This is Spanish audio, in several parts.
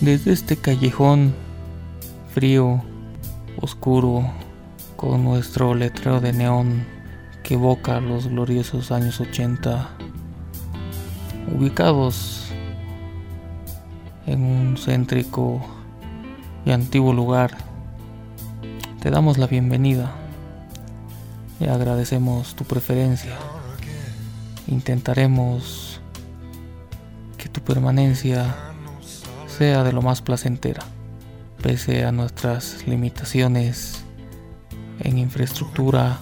Desde este callejón frío, oscuro, con nuestro letrero de neón que evoca los gloriosos años 80, ubicados en un céntrico y antiguo lugar, te damos la bienvenida y agradecemos tu preferencia. Intentaremos que tu permanencia sea de lo más placentera, pese a nuestras limitaciones en infraestructura,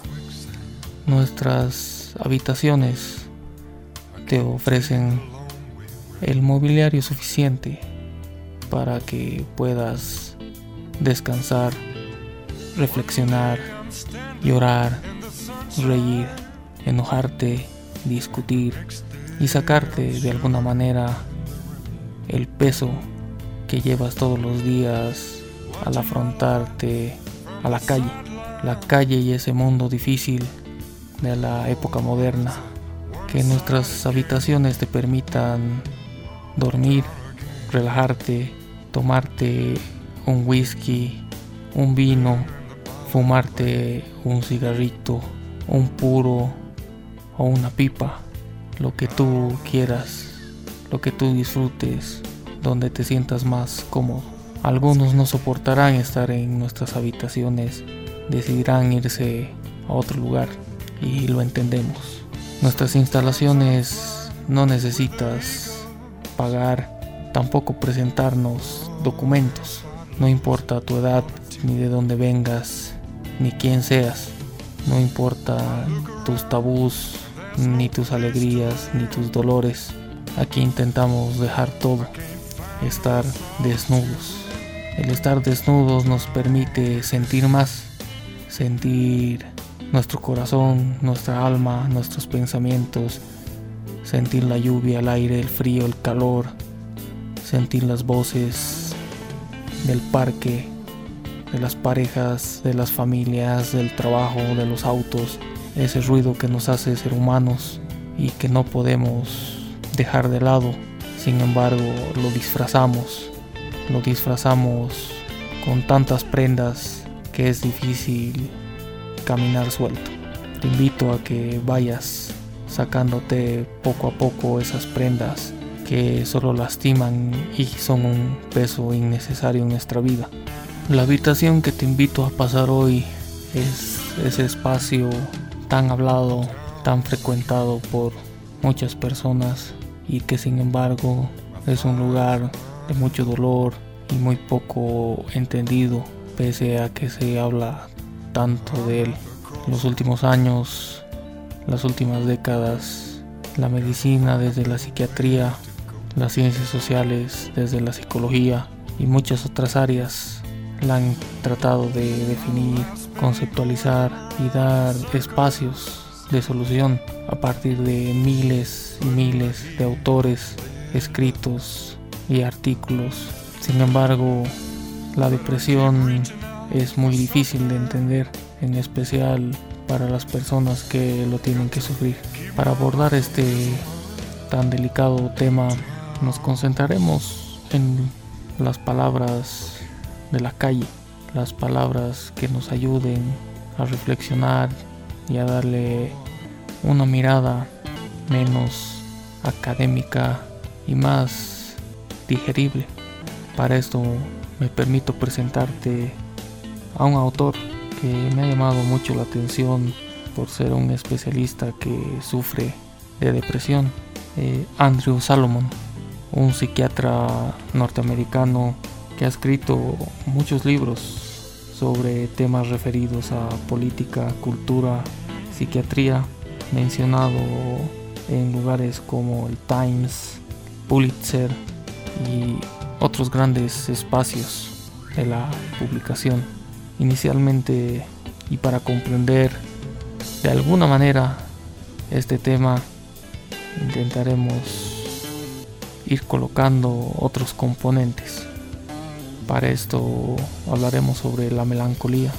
nuestras habitaciones te ofrecen el mobiliario suficiente para que puedas descansar, reflexionar, llorar, reír, enojarte, discutir y sacarte de alguna manera el peso que llevas todos los días al afrontarte a la calle, la calle y ese mundo difícil de la época moderna, que nuestras habitaciones te permitan dormir, relajarte, tomarte un whisky, un vino, fumarte un cigarrito, un puro o una pipa, lo que tú quieras, lo que tú disfrutes, donde te sientas más cómodo. Algunos no soportarán estar en nuestras habitaciones, decidirán irse a otro lugar y lo entendemos. Nuestras instalaciones no necesitas pagar, tampoco presentarnos documentos. No importa tu edad, ni de dónde vengas, ni quién seas. No importa tus tabús, ni tus alegrías, ni tus dolores. Aquí intentamos dejar todo, estar desnudos. El estar desnudos nos permite sentir más, sentir nuestro corazón, nuestra alma, nuestros pensamientos, sentir la lluvia, el aire, el frío, el calor, sentir las voces del parque, de las parejas, de las familias, del trabajo, de los autos, ese ruido que nos hace ser humanos y que no podemos dejar de lado. Sin embargo, lo disfrazamos, lo disfrazamos con tantas prendas que es difícil caminar suelto. Te invito a que vayas sacándote poco a poco esas prendas que solo lastiman y son un peso innecesario en nuestra vida. La habitación que te invito a pasar hoy es ese espacio tan hablado, tan frecuentado por muchas personas y que sin embargo es un lugar de mucho dolor y muy poco entendido pese a que se habla tanto de él. Los últimos años, las últimas décadas, la medicina desde la psiquiatría, las ciencias sociales desde la psicología y muchas otras áreas la han tratado de definir, conceptualizar y dar espacios de solución a partir de miles y miles de autores, escritos y artículos. Sin embargo, la depresión es muy difícil de entender, en especial para las personas que lo tienen que sufrir. Para abordar este tan delicado tema, nos concentraremos en las palabras de la calle, las palabras que nos ayuden a reflexionar y a darle una mirada menos académica y más digerible. Para esto me permito presentarte a un autor que me ha llamado mucho la atención por ser un especialista que sufre de depresión, eh, Andrew Salomon, un psiquiatra norteamericano que ha escrito muchos libros sobre temas referidos a política, cultura, psiquiatría, mencionado en lugares como el Times, Pulitzer y otros grandes espacios de la publicación. Inicialmente y para comprender de alguna manera este tema intentaremos ir colocando otros componentes. Para esto hablaremos sobre la melancolía,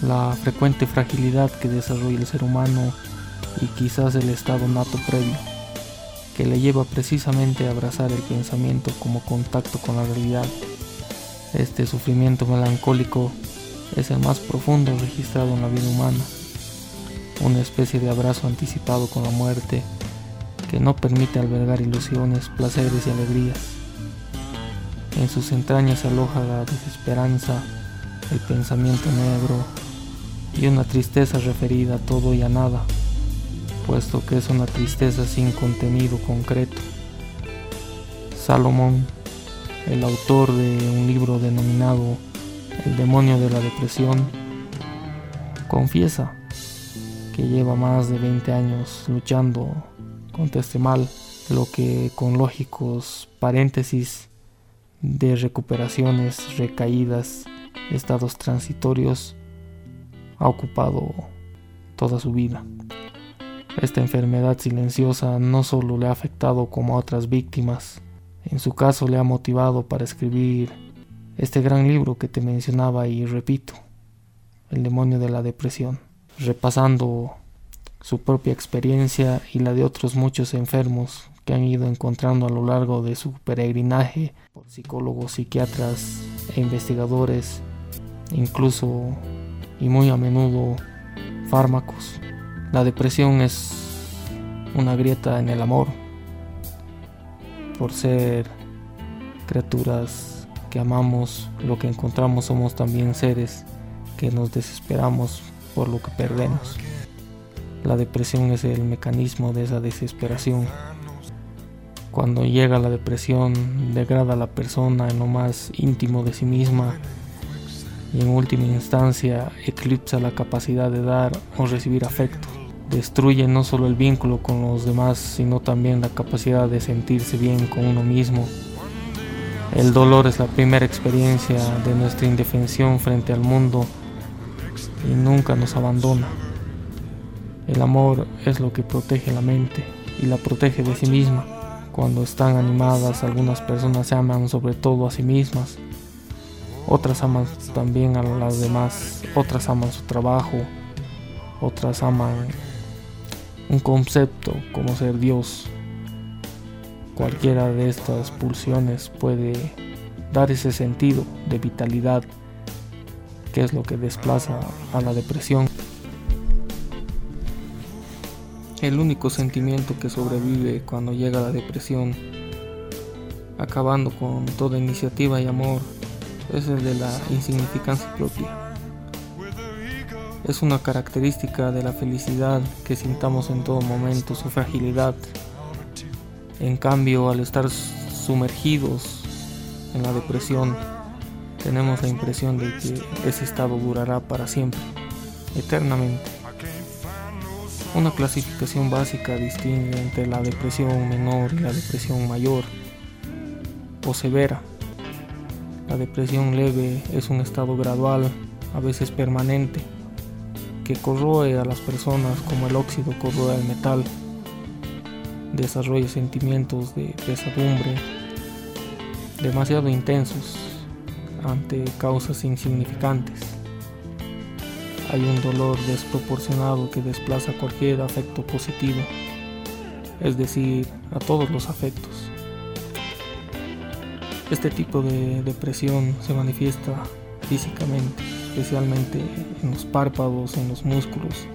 la frecuente fragilidad que desarrolla el ser humano y quizás el estado nato previo, que le lleva precisamente a abrazar el pensamiento como contacto con la realidad. Este sufrimiento melancólico es el más profundo registrado en la vida humana, una especie de abrazo anticipado con la muerte que no permite albergar ilusiones, placeres y alegrías. En sus entrañas aloja la desesperanza, el pensamiento negro y una tristeza referida a todo y a nada, puesto que es una tristeza sin contenido concreto. Salomón, el autor de un libro denominado El demonio de la depresión, confiesa que lleva más de 20 años luchando contra este mal, lo que con lógicos paréntesis de recuperaciones, recaídas, estados transitorios, ha ocupado toda su vida. Esta enfermedad silenciosa no solo le ha afectado como a otras víctimas, en su caso le ha motivado para escribir este gran libro que te mencionaba y repito, El demonio de la depresión, repasando su propia experiencia y la de otros muchos enfermos que han ido encontrando a lo largo de su peregrinaje por psicólogos, psiquiatras e investigadores, incluso y muy a menudo fármacos. La depresión es una grieta en el amor, por ser criaturas que amamos, lo que encontramos somos también seres que nos desesperamos por lo que perdemos. La depresión es el mecanismo de esa desesperación. Cuando llega la depresión, degrada a la persona en lo más íntimo de sí misma y en última instancia eclipsa la capacidad de dar o recibir afecto. Destruye no solo el vínculo con los demás, sino también la capacidad de sentirse bien con uno mismo. El dolor es la primera experiencia de nuestra indefensión frente al mundo y nunca nos abandona. El amor es lo que protege la mente y la protege de sí misma. Cuando están animadas, algunas personas se aman sobre todo a sí mismas otras aman también a las demás, otras aman su trabajo, otras aman un concepto como ser Dios. Cualquiera de estas pulsiones puede dar ese sentido de vitalidad que es lo que desplaza a la depresión. El único sentimiento que sobrevive cuando llega la depresión, acabando con toda iniciativa y amor, es el de la insignificancia propia. Es una característica de la felicidad que sintamos en todo momento su fragilidad. En cambio, al estar sumergidos en la depresión, tenemos la impresión de que ese estado durará para siempre, eternamente. Una clasificación básica distingue entre la depresión menor y la depresión mayor o severa. La depresión leve es un estado gradual, a veces permanente, que corroe a las personas como el óxido corroe al metal. Desarrolla sentimientos de pesadumbre demasiado intensos ante causas insignificantes. Hay un dolor desproporcionado que desplaza cualquier afecto positivo, es decir, a todos los afectos. Este tipo de depresión se manifiesta físicamente, especialmente en los párpados, en los músculos,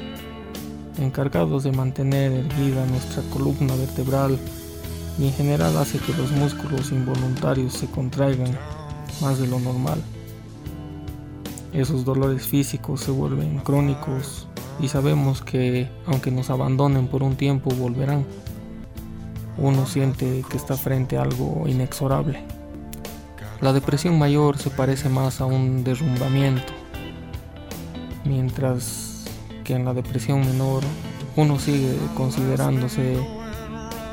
encargados de mantener erguida nuestra columna vertebral y en general hace que los músculos involuntarios se contraigan más de lo normal. Esos dolores físicos se vuelven crónicos y sabemos que aunque nos abandonen por un tiempo volverán. Uno siente que está frente a algo inexorable. La depresión mayor se parece más a un derrumbamiento, mientras que en la depresión menor uno sigue considerándose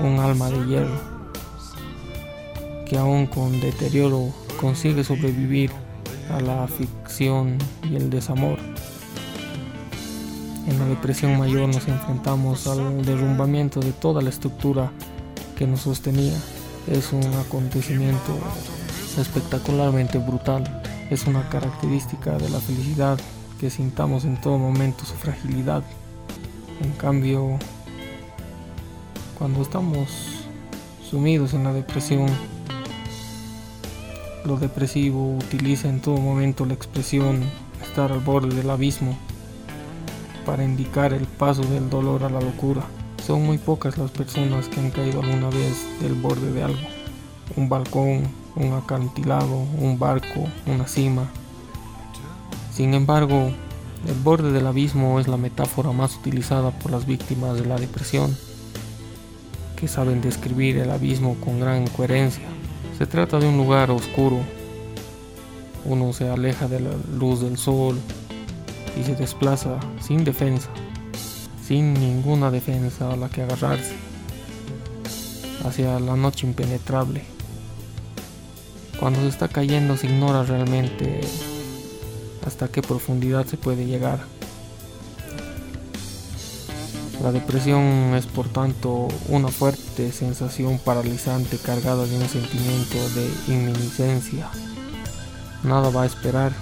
un alma de hierro, que aún con deterioro consigue sobrevivir a la ficción y el desamor. En la depresión mayor nos enfrentamos al derrumbamiento de toda la estructura que nos sostenía. Es un acontecimiento espectacularmente brutal. Es una característica de la felicidad que sintamos en todo momento su fragilidad. En cambio, cuando estamos sumidos en la depresión. Lo depresivo utiliza en todo momento la expresión estar al borde del abismo para indicar el paso del dolor a la locura. Son muy pocas las personas que han caído alguna vez del borde de algo. Un balcón, un acantilado, un barco, una cima. Sin embargo, el borde del abismo es la metáfora más utilizada por las víctimas de la depresión, que saben describir el abismo con gran coherencia. Se trata de un lugar oscuro. Uno se aleja de la luz del sol y se desplaza sin defensa, sin ninguna defensa a la que agarrarse, hacia la noche impenetrable. Cuando se está cayendo se ignora realmente hasta qué profundidad se puede llegar. La depresión es por tanto una fuerte sensación paralizante cargada de un sentimiento de inminiscencia. Nada va a esperar.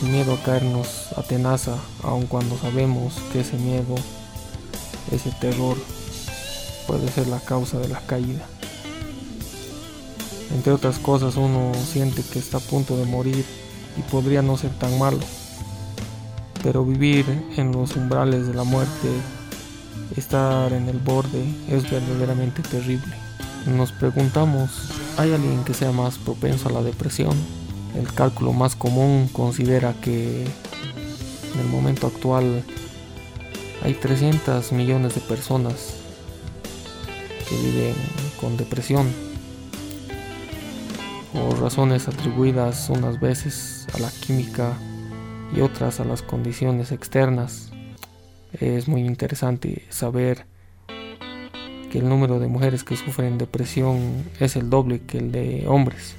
El miedo a caernos atenaza, aun cuando sabemos que ese miedo, ese terror, puede ser la causa de la caída. Entre otras cosas uno siente que está a punto de morir y podría no ser tan malo. Pero vivir en los umbrales de la muerte, estar en el borde, es verdaderamente terrible. Nos preguntamos, ¿hay alguien que sea más propenso a la depresión? El cálculo más común considera que en el momento actual hay 300 millones de personas que viven con depresión o razones atribuidas unas veces a la química y otras a las condiciones externas. Es muy interesante saber que el número de mujeres que sufren depresión es el doble que el de hombres.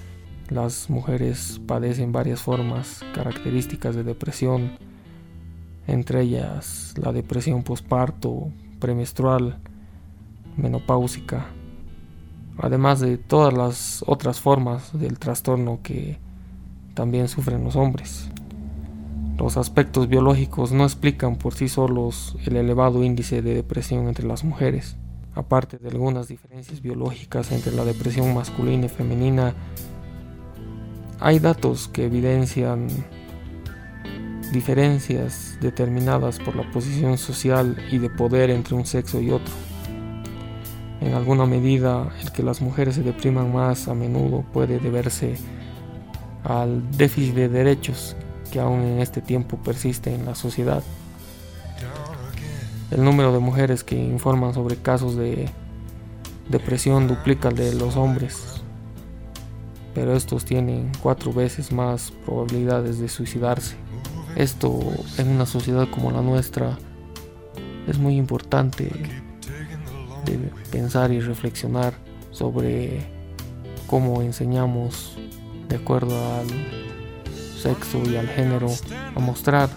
Las mujeres padecen varias formas características de depresión, entre ellas la depresión posparto, premenstrual, menopáusica, además de todas las otras formas del trastorno que también sufren los hombres. Los aspectos biológicos no explican por sí solos el elevado índice de depresión entre las mujeres. Aparte de algunas diferencias biológicas entre la depresión masculina y femenina, hay datos que evidencian diferencias determinadas por la posición social y de poder entre un sexo y otro. En alguna medida, el que las mujeres se depriman más a menudo puede deberse al déficit de derechos que aún en este tiempo persiste en la sociedad. El número de mujeres que informan sobre casos de depresión duplica el de los hombres, pero estos tienen cuatro veces más probabilidades de suicidarse. Esto en una sociedad como la nuestra es muy importante de pensar y reflexionar sobre cómo enseñamos de acuerdo al sexo y al género a mostrar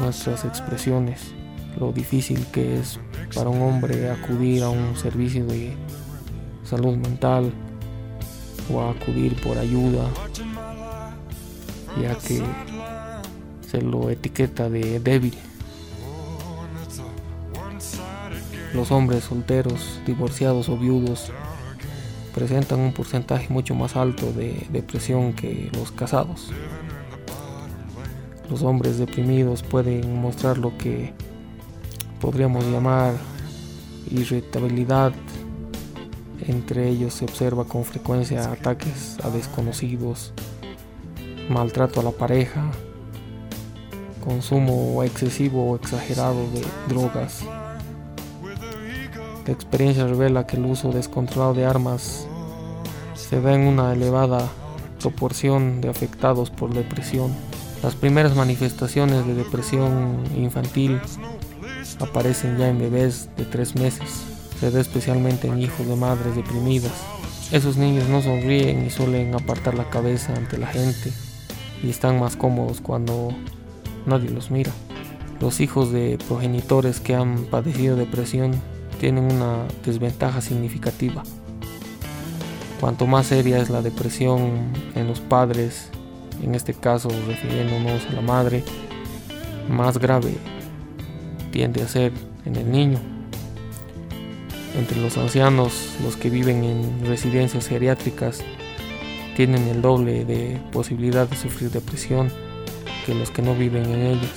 nuestras expresiones, lo difícil que es para un hombre acudir a un servicio de salud mental o acudir por ayuda, ya que se lo etiqueta de débil. Los hombres solteros, divorciados o viudos presentan un porcentaje mucho más alto de depresión que los casados. Los hombres deprimidos pueden mostrar lo que podríamos llamar irritabilidad. Entre ellos se observa con frecuencia ataques a desconocidos, maltrato a la pareja, consumo excesivo o exagerado de drogas, la experiencia revela que el uso descontrolado de armas se da en una elevada proporción de afectados por depresión. Las primeras manifestaciones de depresión infantil aparecen ya en bebés de tres meses. Se da especialmente en hijos de madres deprimidas. Esos niños no sonríen y suelen apartar la cabeza ante la gente y están más cómodos cuando nadie los mira. Los hijos de progenitores que han padecido depresión tienen una desventaja significativa. Cuanto más seria es la depresión en los padres, en este caso refiriéndonos a la madre, más grave tiende a ser en el niño. Entre los ancianos, los que viven en residencias geriátricas tienen el doble de posibilidad de sufrir depresión que los que no viven en ellas.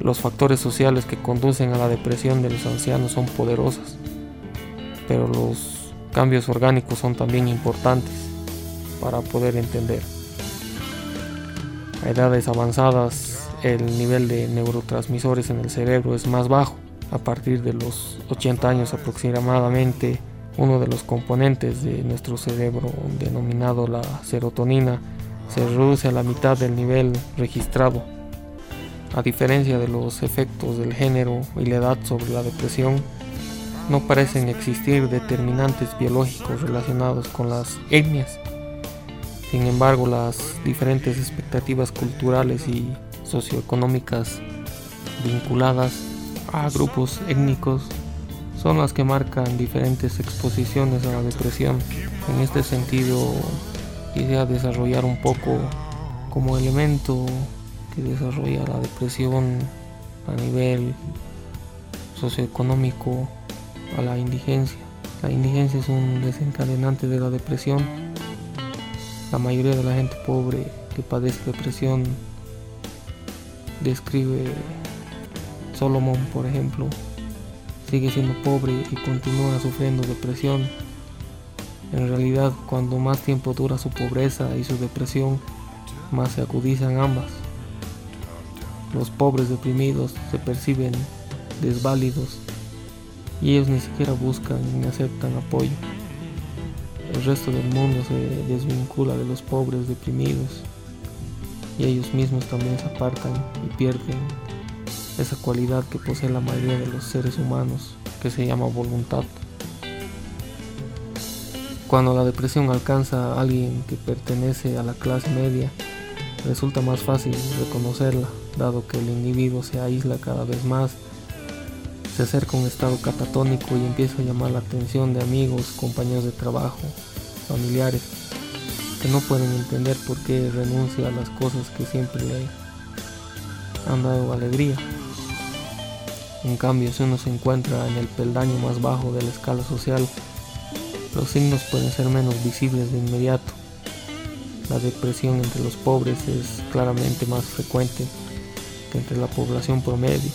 Los factores sociales que conducen a la depresión de los ancianos son poderosos, pero los cambios orgánicos son también importantes para poder entender. A edades avanzadas, el nivel de neurotransmisores en el cerebro es más bajo. A partir de los 80 años aproximadamente, uno de los componentes de nuestro cerebro, denominado la serotonina, se reduce a la mitad del nivel registrado. A diferencia de los efectos del género y la edad sobre la depresión, no parecen existir determinantes biológicos relacionados con las etnias. Sin embargo, las diferentes expectativas culturales y socioeconómicas vinculadas a grupos étnicos son las que marcan diferentes exposiciones a la depresión. En este sentido, quisiera desarrollar un poco como elemento que desarrolla la depresión a nivel socioeconómico a la indigencia. La indigencia es un desencadenante de la depresión. La mayoría de la gente pobre que padece depresión describe Solomon, por ejemplo, sigue siendo pobre y continúa sufriendo depresión. En realidad, cuando más tiempo dura su pobreza y su depresión, más se acudizan ambas. Los pobres deprimidos se perciben desválidos y ellos ni siquiera buscan ni aceptan apoyo. El resto del mundo se desvincula de los pobres deprimidos y ellos mismos también se apartan y pierden esa cualidad que posee la mayoría de los seres humanos que se llama voluntad. Cuando la depresión alcanza a alguien que pertenece a la clase media, resulta más fácil reconocerla, dado que el individuo se aísla cada vez más se acerca un estado catatónico y empieza a llamar la atención de amigos, compañeros de trabajo, familiares, que no pueden entender por qué renuncia a las cosas que siempre le han dado alegría. En cambio, si uno se encuentra en el peldaño más bajo de la escala social, los signos pueden ser menos visibles de inmediato. La depresión entre los pobres es claramente más frecuente que entre la población promedio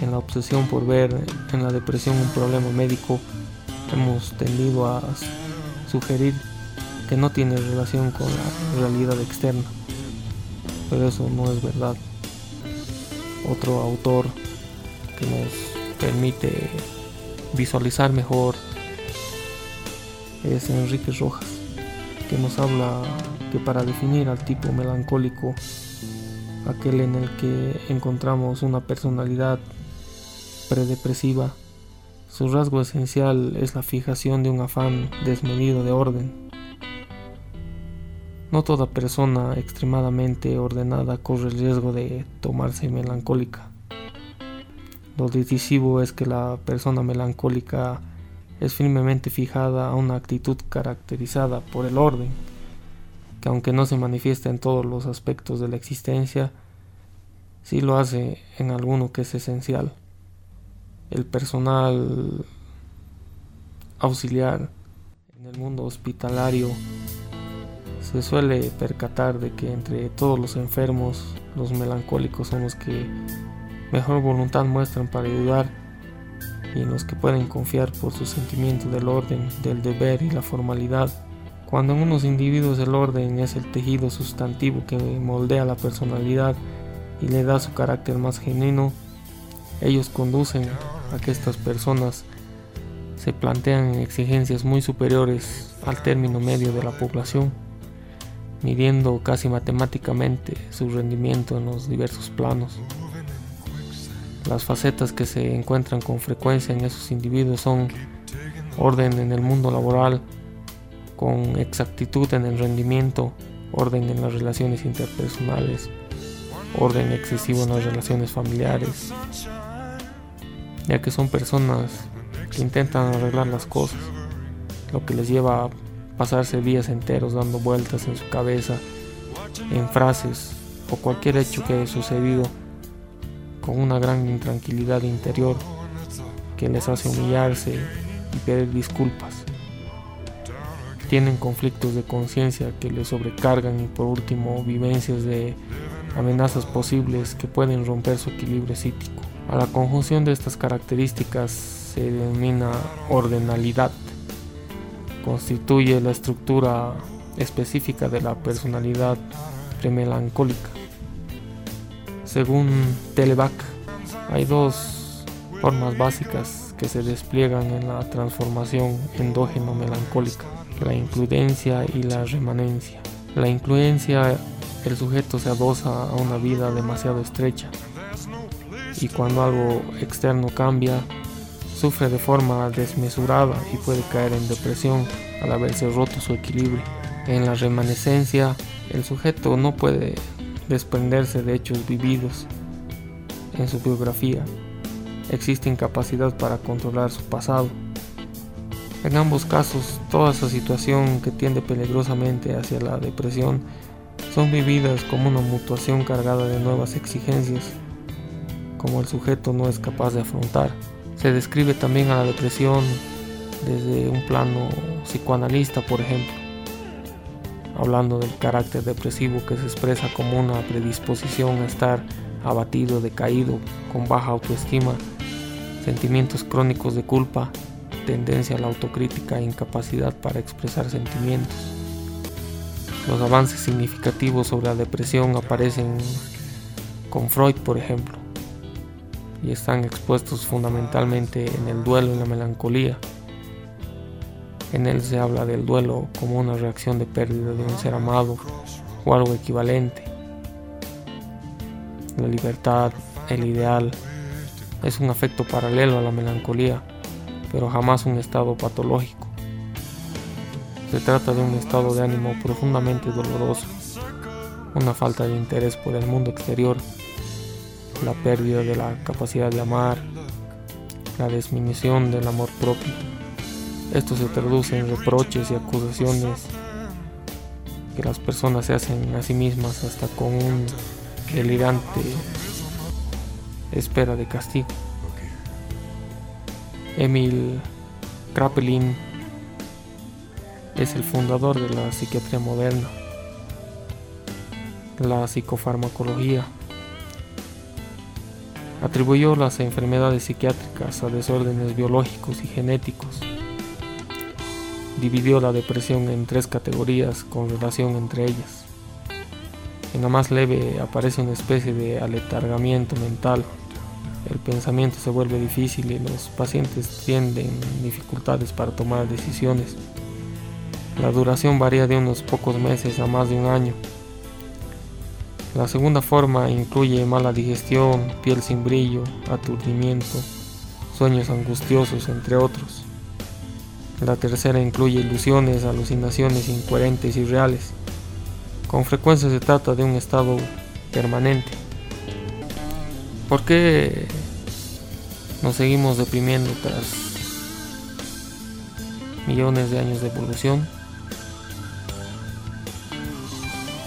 en la obsesión por ver en la depresión un problema médico, hemos tendido a sugerir que no tiene relación con la realidad externa, pero eso no es verdad. Otro autor que nos permite visualizar mejor es Enrique Rojas, que nos habla que para definir al tipo melancólico, aquel en el que encontramos una personalidad predepresiva, su rasgo esencial es la fijación de un afán desmedido de orden. No toda persona extremadamente ordenada corre el riesgo de tomarse melancólica. Lo decisivo es que la persona melancólica es firmemente fijada a una actitud caracterizada por el orden, que aunque no se manifiesta en todos los aspectos de la existencia, sí lo hace en alguno que es esencial el personal auxiliar en el mundo hospitalario se suele percatar de que entre todos los enfermos, los melancólicos son los que mejor voluntad muestran para ayudar y en los que pueden confiar por su sentimiento del orden, del deber y la formalidad. Cuando en unos individuos el orden es el tejido sustantivo que moldea la personalidad y le da su carácter más genuino, ellos conducen a que estas personas se plantean exigencias muy superiores al término medio de la población, midiendo casi matemáticamente su rendimiento en los diversos planos. Las facetas que se encuentran con frecuencia en esos individuos son orden en el mundo laboral, con exactitud en el rendimiento, orden en las relaciones interpersonales, orden excesivo en las relaciones familiares, ya que son personas que intentan arreglar las cosas, lo que les lleva a pasarse días enteros dando vueltas en su cabeza, en frases o cualquier hecho que haya sucedido con una gran intranquilidad interior que les hace humillarse y pedir disculpas. Tienen conflictos de conciencia que les sobrecargan y por último vivencias de amenazas posibles que pueden romper su equilibrio psíquico. A la conjunción de estas características se denomina ordenalidad. Constituye la estructura específica de la personalidad premelancólica. Según Televac, hay dos formas básicas que se despliegan en la transformación endógeno melancólica, la includencia y la remanencia. La includencia, el sujeto se adosa a una vida demasiado estrecha y cuando algo externo cambia, sufre de forma desmesurada y puede caer en depresión al haberse roto su equilibrio. En la remanescencia, el sujeto no puede desprenderse de hechos vividos en su biografía. Existe incapacidad para controlar su pasado. En ambos casos, toda esa situación que tiende peligrosamente hacia la depresión son vividas como una mutuación cargada de nuevas exigencias, como el sujeto no es capaz de afrontar. Se describe también a la depresión desde un plano psicoanalista, por ejemplo hablando del carácter depresivo que se expresa como una predisposición a estar abatido, decaído, con baja autoestima, sentimientos crónicos de culpa, tendencia a la autocrítica e incapacidad para expresar sentimientos. Los avances significativos sobre la depresión aparecen con Freud, por ejemplo, y están expuestos fundamentalmente en el duelo y la melancolía. En él se habla del duelo como una reacción de pérdida de un ser amado o algo equivalente. La libertad, el ideal, es un afecto paralelo a la melancolía, pero jamás un estado patológico. Se trata de un estado de ánimo profundamente doloroso, una falta de interés por el mundo exterior, la pérdida de la capacidad de amar, la disminución del amor propio. Esto se traduce en reproches y acusaciones que las personas se hacen a sí mismas hasta con un delirante espera de castigo. Emil Kraepelin es el fundador de la psiquiatría moderna, la psicofarmacología. Atribuyó las enfermedades psiquiátricas a desórdenes biológicos y genéticos dividió la depresión en tres categorías con relación entre ellas. En la más leve aparece una especie de aletargamiento mental. El pensamiento se vuelve difícil y los pacientes tienden dificultades para tomar decisiones. La duración varía de unos pocos meses a más de un año. La segunda forma incluye mala digestión, piel sin brillo, aturdimiento, sueños angustiosos, entre otros. La tercera incluye ilusiones, alucinaciones incoherentes y reales. Con frecuencia se trata de un estado permanente. ¿Por qué nos seguimos deprimiendo tras millones de años de evolución?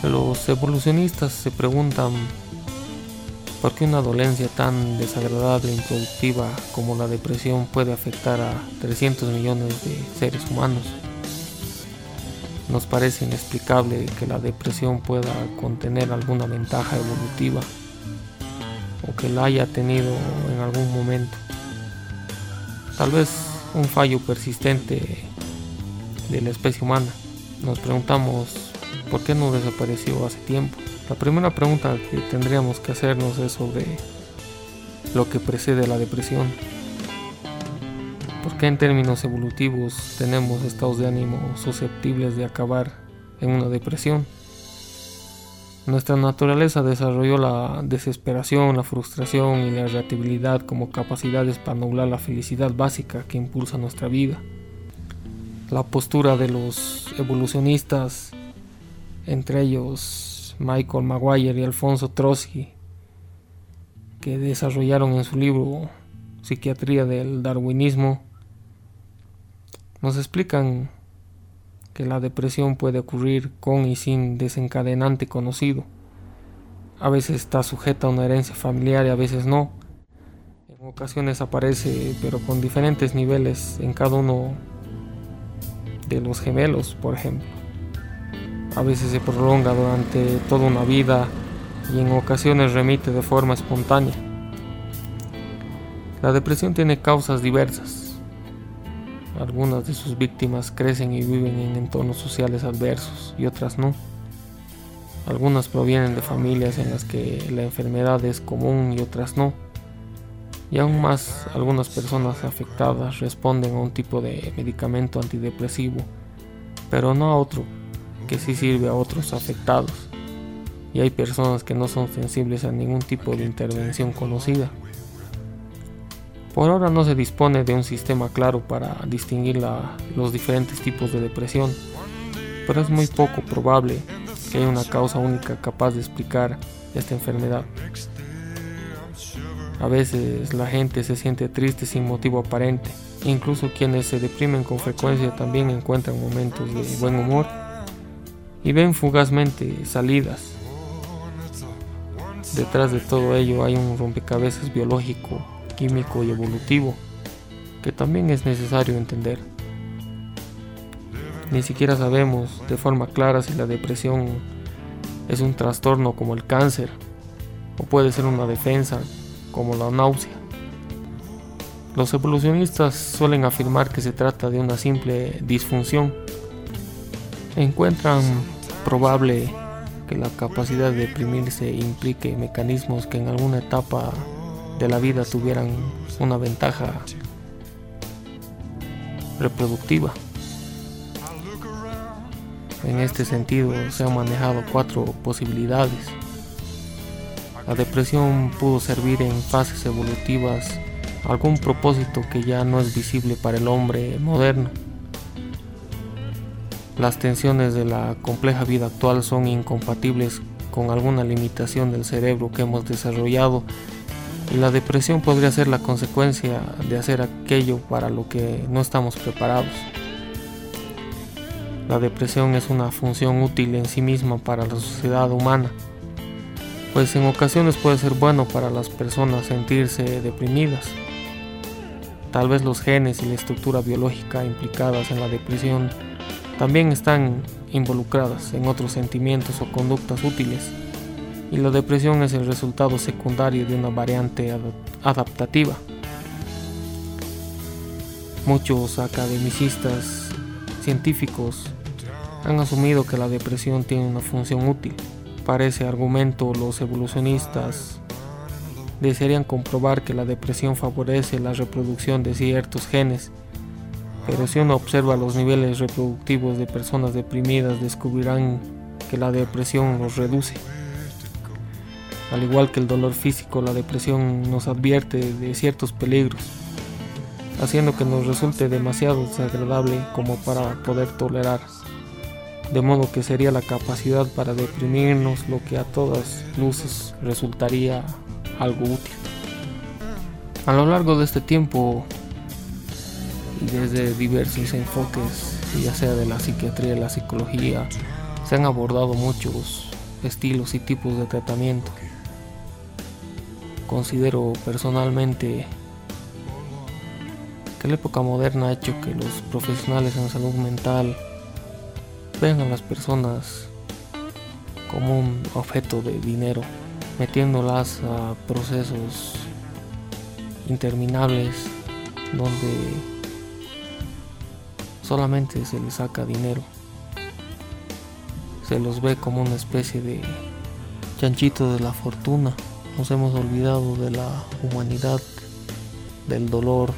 Los evolucionistas se preguntan ¿Por qué una dolencia tan desagradable e improductiva como la depresión puede afectar a 300 millones de seres humanos? Nos parece inexplicable que la depresión pueda contener alguna ventaja evolutiva o que la haya tenido en algún momento. Tal vez un fallo persistente de la especie humana. Nos preguntamos por qué no desapareció hace tiempo. La primera pregunta que tendríamos que hacernos es sobre lo que precede la depresión. ¿Por qué en términos evolutivos tenemos estados de ánimo susceptibles de acabar en una depresión? Nuestra naturaleza desarrolló la desesperación, la frustración y la irritabilidad como capacidades para anular la felicidad básica que impulsa nuestra vida. La postura de los evolucionistas, entre ellos Michael Maguire y Alfonso Trotsky, que desarrollaron en su libro Psiquiatría del Darwinismo, nos explican que la depresión puede ocurrir con y sin desencadenante conocido. A veces está sujeta a una herencia familiar y a veces no. En ocasiones aparece, pero con diferentes niveles en cada uno de los gemelos, por ejemplo. A veces se prolonga durante toda una vida y en ocasiones remite de forma espontánea. La depresión tiene causas diversas. Algunas de sus víctimas crecen y viven en entornos sociales adversos y otras no. Algunas provienen de familias en las que la enfermedad es común y otras no. Y aún más, algunas personas afectadas responden a un tipo de medicamento antidepresivo, pero no a otro que sí sirve a otros afectados. Y hay personas que no son sensibles a ningún tipo de intervención conocida. Por ahora no se dispone de un sistema claro para distinguir los diferentes tipos de depresión, pero es muy poco probable que haya una causa única capaz de explicar esta enfermedad. A veces la gente se siente triste sin motivo aparente. Incluso quienes se deprimen con frecuencia también encuentran momentos de buen humor y ven fugazmente salidas. Detrás de todo ello hay un rompecabezas biológico, químico y evolutivo que también es necesario entender. Ni siquiera sabemos de forma clara si la depresión es un trastorno como el cáncer o puede ser una defensa como la náusea. Los evolucionistas suelen afirmar que se trata de una simple disfunción. Encuentran probable que la capacidad de deprimirse implique mecanismos que en alguna etapa de la vida tuvieran una ventaja reproductiva. En este sentido se han manejado cuatro posibilidades. La depresión pudo servir en fases evolutivas algún propósito que ya no es visible para el hombre moderno. Las tensiones de la compleja vida actual son incompatibles con alguna limitación del cerebro que hemos desarrollado y la depresión podría ser la consecuencia de hacer aquello para lo que no estamos preparados. La depresión es una función útil en sí misma para la sociedad humana pues en ocasiones puede ser bueno para las personas sentirse deprimidas. Tal vez los genes y la estructura biológica implicadas en la depresión también están involucradas en otros sentimientos o conductas útiles, y la depresión es el resultado secundario de una variante adaptativa. Muchos academicistas científicos han asumido que la depresión tiene una función útil para ese argumento, los evolucionistas desearían comprobar que la depresión favorece la reproducción de ciertos genes, pero si uno observa los niveles reproductivos de personas deprimidas, descubrirán que la depresión los reduce. Al igual que el dolor físico, la depresión nos advierte de ciertos peligros, haciendo que nos resulte demasiado desagradable como para poder tolerar de modo que sería la capacidad para deprimirnos lo que a todas luces resultaría algo útil. A lo largo de este tiempo desde diversos enfoques, ya sea de la psiquiatría la psicología, se han abordado muchos estilos y tipos de tratamiento. Considero personalmente que la época moderna ha hecho que los profesionales en salud mental ven a las personas como un objeto de dinero, metiéndolas a procesos interminables donde solamente se les saca dinero. Se los ve como una especie de chanchito de la fortuna. Nos hemos olvidado de la humanidad, del dolor,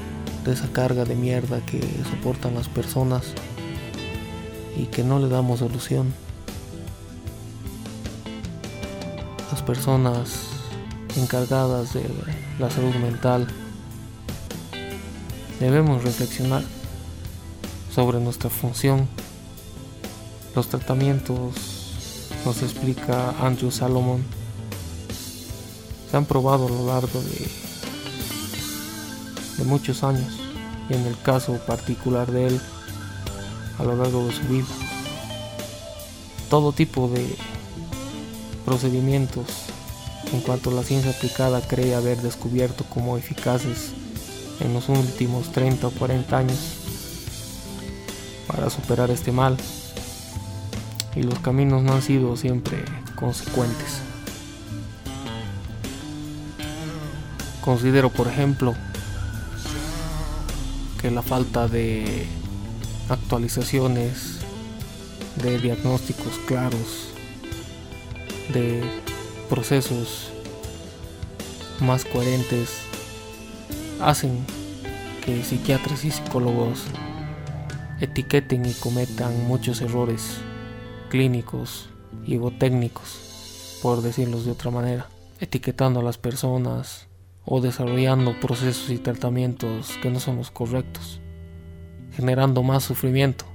de esa carga de mierda que soportan las personas y que no le damos solución. Las personas encargadas de la salud mental debemos reflexionar sobre nuestra función. Los tratamientos, nos explica Andrew Salomon, se han probado a lo largo de, de muchos años y en el caso particular de él a lo largo de su vida. Todo tipo de procedimientos en cuanto la ciencia aplicada cree haber descubierto como eficaces en los últimos 30 o 40 años para superar este mal. Y los caminos no han sido siempre consecuentes. Considero, por ejemplo, que la falta de actualizaciones, de diagnósticos claros, de procesos más coherentes, hacen que psiquiatras y psicólogos etiqueten y cometan muchos errores clínicos y egotécnicos, por decirlos de otra manera, etiquetando a las personas, o desarrollando procesos y tratamientos que no son los correctos, generando más sufrimiento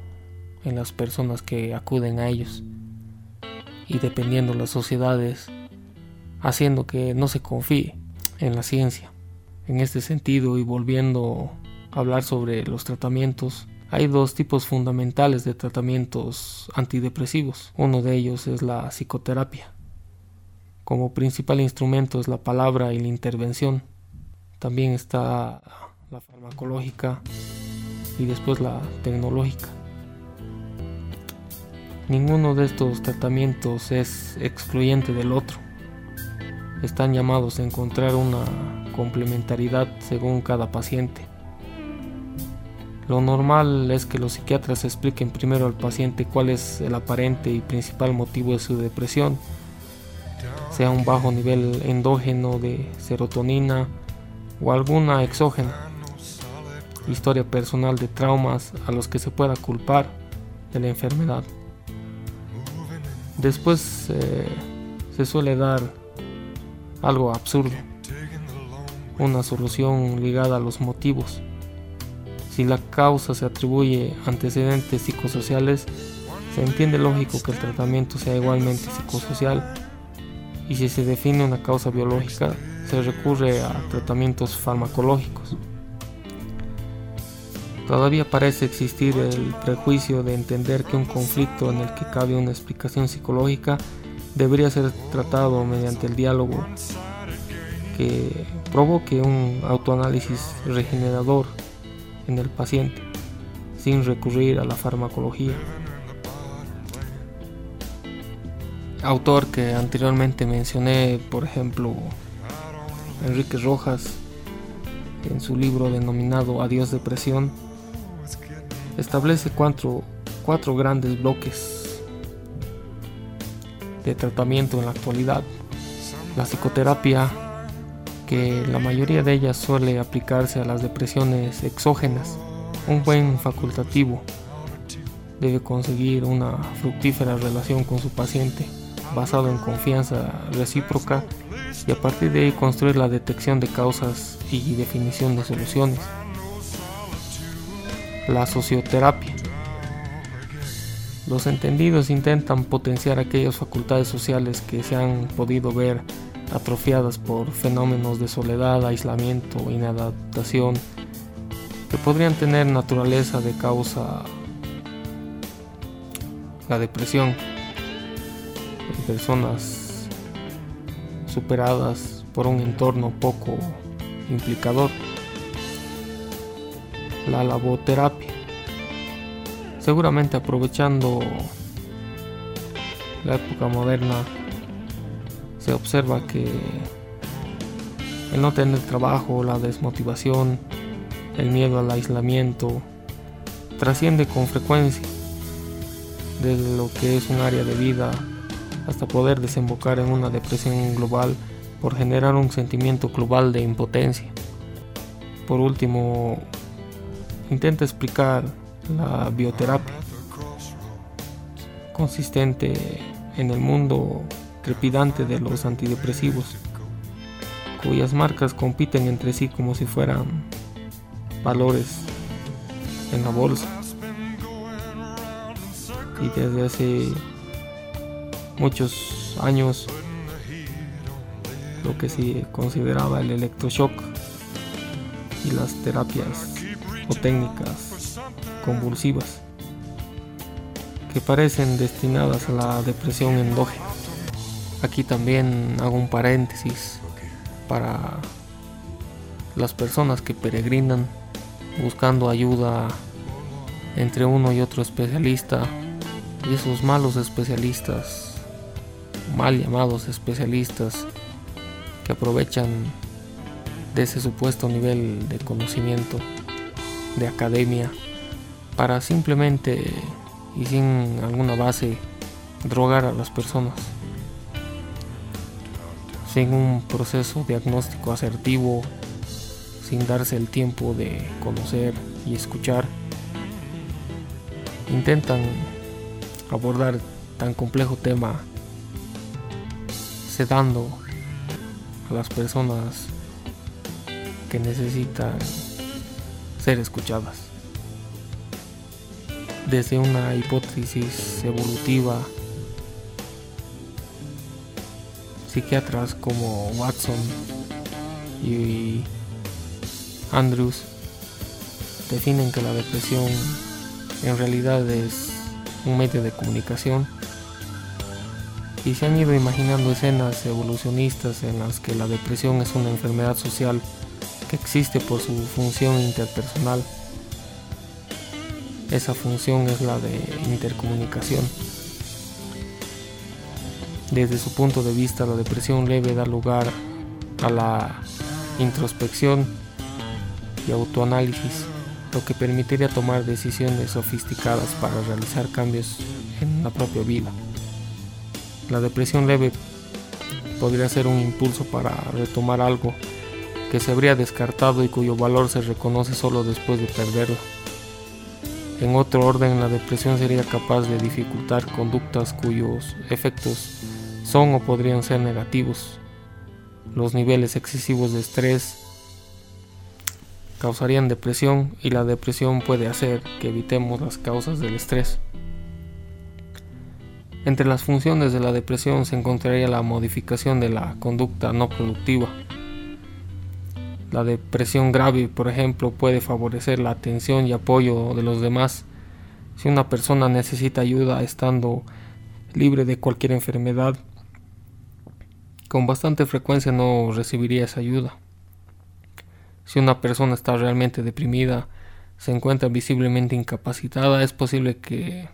en las personas que acuden a ellos y dependiendo las sociedades, haciendo que no se confíe en la ciencia. En este sentido y volviendo a hablar sobre los tratamientos, hay dos tipos fundamentales de tratamientos antidepresivos. Uno de ellos es la psicoterapia como principal instrumento es la palabra y la intervención. También está la farmacológica y después la tecnológica. Ninguno de estos tratamientos es excluyente del otro. Están llamados a encontrar una complementariedad según cada paciente. Lo normal es que los psiquiatras expliquen primero al paciente cuál es el aparente y principal motivo de su depresión sea un bajo nivel endógeno de serotonina o alguna exógena. Historia personal de traumas a los que se pueda culpar de la enfermedad. Después eh, se suele dar algo absurdo, una solución ligada a los motivos. Si la causa se atribuye antecedentes psicosociales, se entiende lógico que el tratamiento sea igualmente psicosocial y si se define una causa biológica, se recurre a tratamientos farmacológicos. Todavía parece existir el prejuicio de entender que un conflicto en el que cabe una explicación psicológica debería ser tratado mediante el diálogo que provoque un autoanálisis regenerador en el paciente sin recurrir a la farmacología. autor que anteriormente mencioné, por ejemplo, Enrique Rojas, en su libro denominado Adiós Depresión, establece cuatro, cuatro grandes bloques de tratamiento en la actualidad. La psicoterapia, que la mayoría de ellas suele aplicarse a las depresiones exógenas. Un buen facultativo debe conseguir una fructífera relación con su paciente basado en confianza recíproca y a partir de ahí construir la detección de causas y definición de soluciones. La socioterapia. Los entendidos intentan potenciar aquellas facultades sociales que se han podido ver atrofiadas por fenómenos de soledad, aislamiento, inadaptación, que podrían tener naturaleza de causa la depresión personas superadas por un entorno poco implicador. La laboterapia. Seguramente aprovechando la época moderna se observa que el no tener trabajo, la desmotivación, el miedo al aislamiento, trasciende con frecuencia desde lo que es un área de vida hasta poder desembocar en una depresión global por generar un sentimiento global de impotencia. Por último, intenta explicar la bioterapia, consistente en el mundo trepidante de los antidepresivos, cuyas marcas compiten entre sí como si fueran valores en la bolsa. Y desde hace muchos años lo que se consideraba el electroshock y las terapias o técnicas convulsivas que parecen destinadas a la depresión endógena. Aquí también hago un paréntesis para las personas que peregrinan buscando ayuda entre uno y otro especialista. Y esos malos especialistas, mal llamados especialistas, que aprovechan de ese supuesto nivel de conocimiento, de academia, para simplemente y sin alguna base drogar a las personas sin un proceso diagnóstico asertivo, sin darse el tiempo de conocer y escuchar. Intentan abordar tan complejo tema sedando a las personas que necesitan ser escuchadas. Desde una hipótesis evolutiva psiquiatras como Watson y Andrews definen que la depresión en realidad es un medio de comunicación y se han ido imaginando escenas evolucionistas en las que la depresión es una enfermedad social que existe por su función interpersonal. Esa función es la de intercomunicación. Desde su punto de vista, la depresión leve da lugar a la introspección y autoanálisis, lo que permitiría tomar decisiones sofisticadas para realizar cambios en la propia vida. La depresión leve podría ser un impulso para retomar algo que se habría descartado y cuyo valor se reconoce solo después de perderlo. En otro orden, la depresión sería capaz de dificultar conductas cuyos efectos son o podrían ser negativos. Los niveles excesivos de estrés causarían depresión y la depresión puede hacer que evitemos las causas del estrés. Entre las funciones de la depresión se encontraría la modificación de la conducta no productiva. La depresión grave, por ejemplo, puede favorecer la atención y apoyo de los demás. Si una persona necesita ayuda estando libre de cualquier enfermedad, con bastante frecuencia no recibiría esa ayuda. Si una persona está realmente deprimida, se encuentra visiblemente incapacitada, es posible que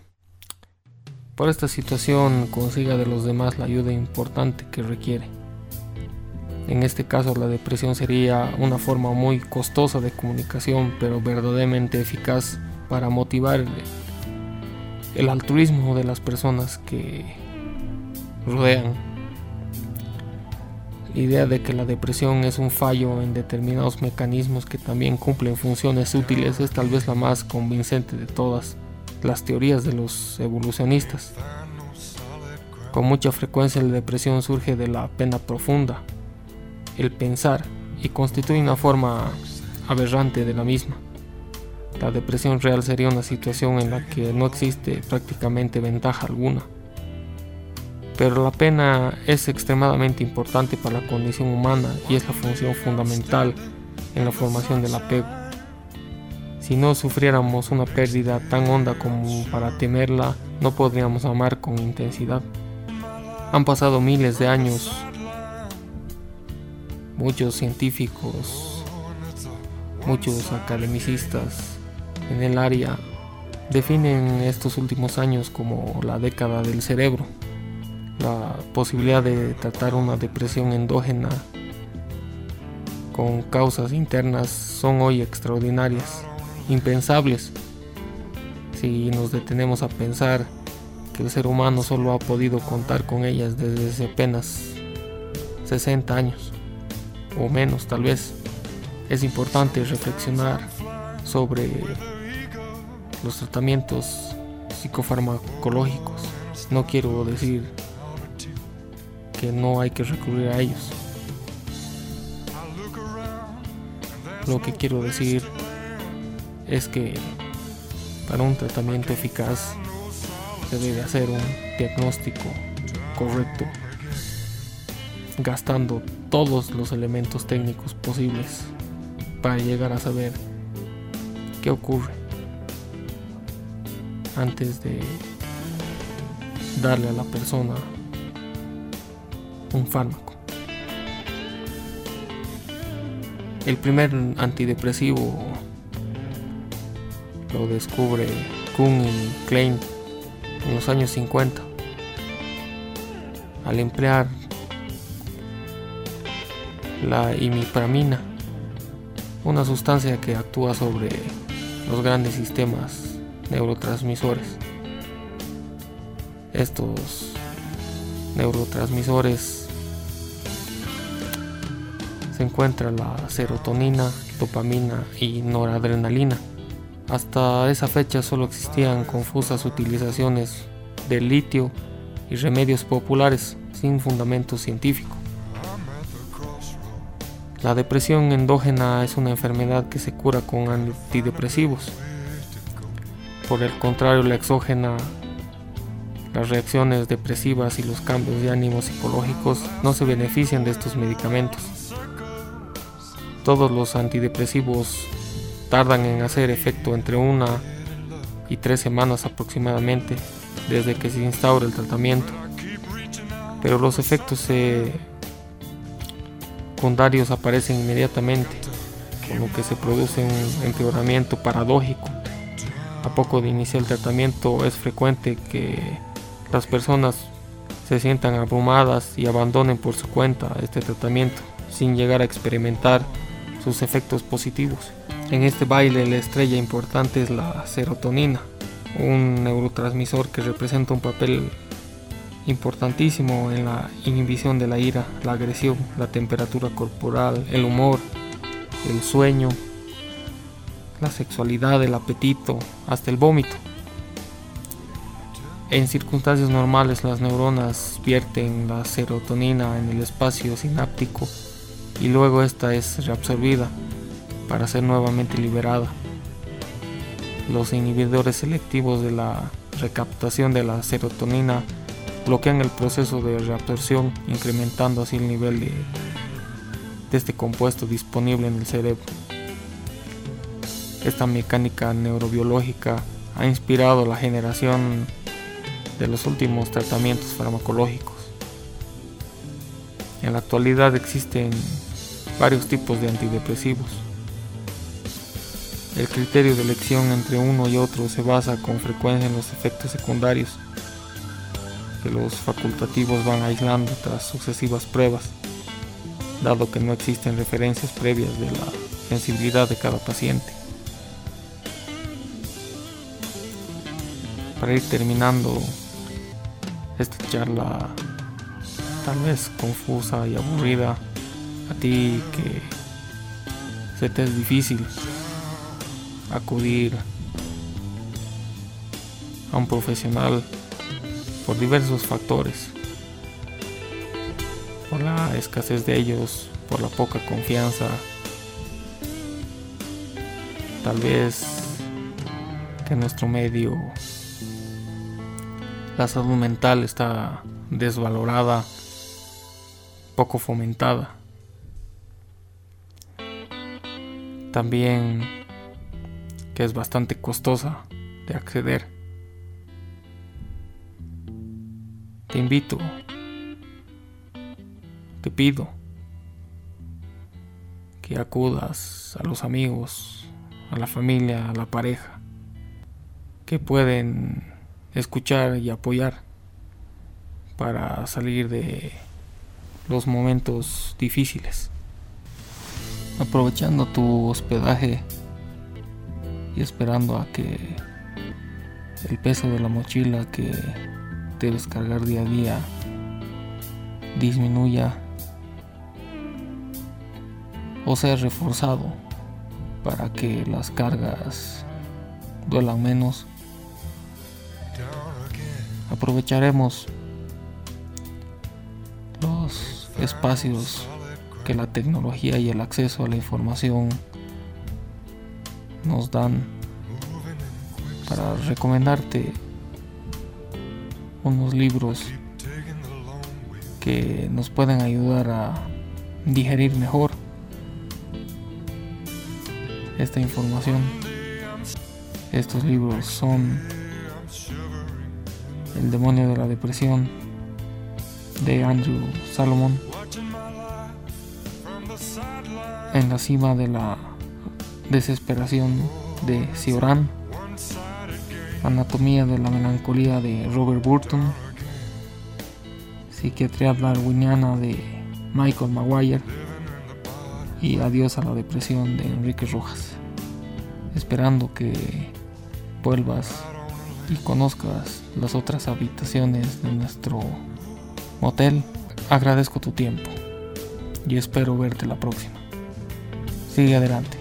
por esta situación consiga de los demás la ayuda importante que requiere. En este caso la depresión sería una forma muy costosa de comunicación, pero verdaderamente eficaz para motivar el altruismo de las personas que rodean idea de que la depresión es un fallo en determinados mecanismos que también cumplen funciones útiles es tal vez la más convincente de todas las teorías de los evolucionistas. Con mucha frecuencia la depresión surge de la pena profunda, el pensar, y constituye una forma aberrante de la misma. La depresión real sería una situación en la que no existe prácticamente ventaja alguna pero la pena es extremadamente importante para la condición humana y es la función fundamental en la formación del apego. Si no sufriéramos una pérdida tan honda como para temerla, no podríamos amar con intensidad. Han pasado miles de años. Muchos científicos, muchos academicistas en el área definen estos últimos años como la década del cerebro la posibilidad de tratar una depresión endógena con causas internas son hoy extraordinarias, impensables. Si nos detenemos a pensar que el ser humano solo ha podido contar con ellas desde apenas 60 años o menos tal vez, es importante reflexionar sobre los tratamientos psicofarmacológicos. No quiero decir que no hay que recurrir a ellos. Lo que quiero decir es que para un tratamiento eficaz se debe hacer un diagnóstico correcto, gastando todos los elementos técnicos posibles para llegar a saber qué ocurre antes de darle a la persona un fármaco. El primer antidepresivo lo descubre Kuhn y Klein en los años 50 al emplear la imipramina, una sustancia que actúa sobre los grandes sistemas neurotransmisores. Estos neurotransmisores se encuentran la serotonina, dopamina y noradrenalina. Hasta esa fecha solo existían confusas utilizaciones del litio y remedios populares sin fundamento científico. La depresión endógena es una enfermedad que se cura con antidepresivos. Por el contrario, la exógena, las reacciones depresivas y los cambios de ánimo psicológicos no se benefician de estos medicamentos. Todos los antidepresivos tardan en hacer efecto entre una y tres semanas aproximadamente desde que se instaura el tratamiento, pero los efectos secundarios aparecen inmediatamente, con lo que se produce un empeoramiento paradójico. A poco de iniciar el tratamiento es frecuente que las personas se sientan abrumadas y abandonen por su cuenta este tratamiento sin llegar a experimentar sus efectos positivos. En este baile la estrella importante es la serotonina, un neurotransmisor que representa un papel importantísimo en la inhibición de la ira, la agresión, la temperatura corporal, el humor, el sueño, la sexualidad, el apetito, hasta el vómito. En circunstancias normales las neuronas vierten la serotonina en el espacio sináptico y luego esta es reabsorbida para ser nuevamente liberada. Los inhibidores selectivos de la recaptación de la serotonina bloquean el proceso de reabsorción, incrementando así el nivel de, de este compuesto disponible en el cerebro. Esta mecánica neurobiológica ha inspirado la generación de los últimos tratamientos farmacológicos. En la actualidad existen varios tipos de antidepresivos. El criterio de elección entre uno y otro se basa con frecuencia en los efectos secundarios que los facultativos van aislando tras sucesivas pruebas, dado que no existen referencias previas de la sensibilidad de cada paciente. Para ir terminando esta charla tal vez confusa y aburrida, a ti que se te es difícil acudir a un profesional por diversos factores, por la escasez de ellos, por la poca confianza, tal vez que nuestro medio la salud mental está desvalorada, poco fomentada. También que es bastante costosa de acceder. Te invito, te pido que acudas a los amigos, a la familia, a la pareja, que pueden escuchar y apoyar para salir de los momentos difíciles. Aprovechando tu hospedaje y esperando a que el peso de la mochila que debes cargar día a día disminuya o sea reforzado para que las cargas duelan menos. Aprovecharemos los espacios que la tecnología y el acceso a la información nos dan para recomendarte unos libros que nos pueden ayudar a digerir mejor esta información. Estos libros son El demonio de la depresión de Andrew Salomon. En la cima de la desesperación de Cioran. Anatomía de la melancolía de Robert Burton. Psiquiatría darwiniana de Michael Maguire. Y Adiós a la depresión de Enrique Rojas. Esperando que vuelvas y conozcas las otras habitaciones de nuestro motel, agradezco tu tiempo y espero verte la próxima. Sigue adelante.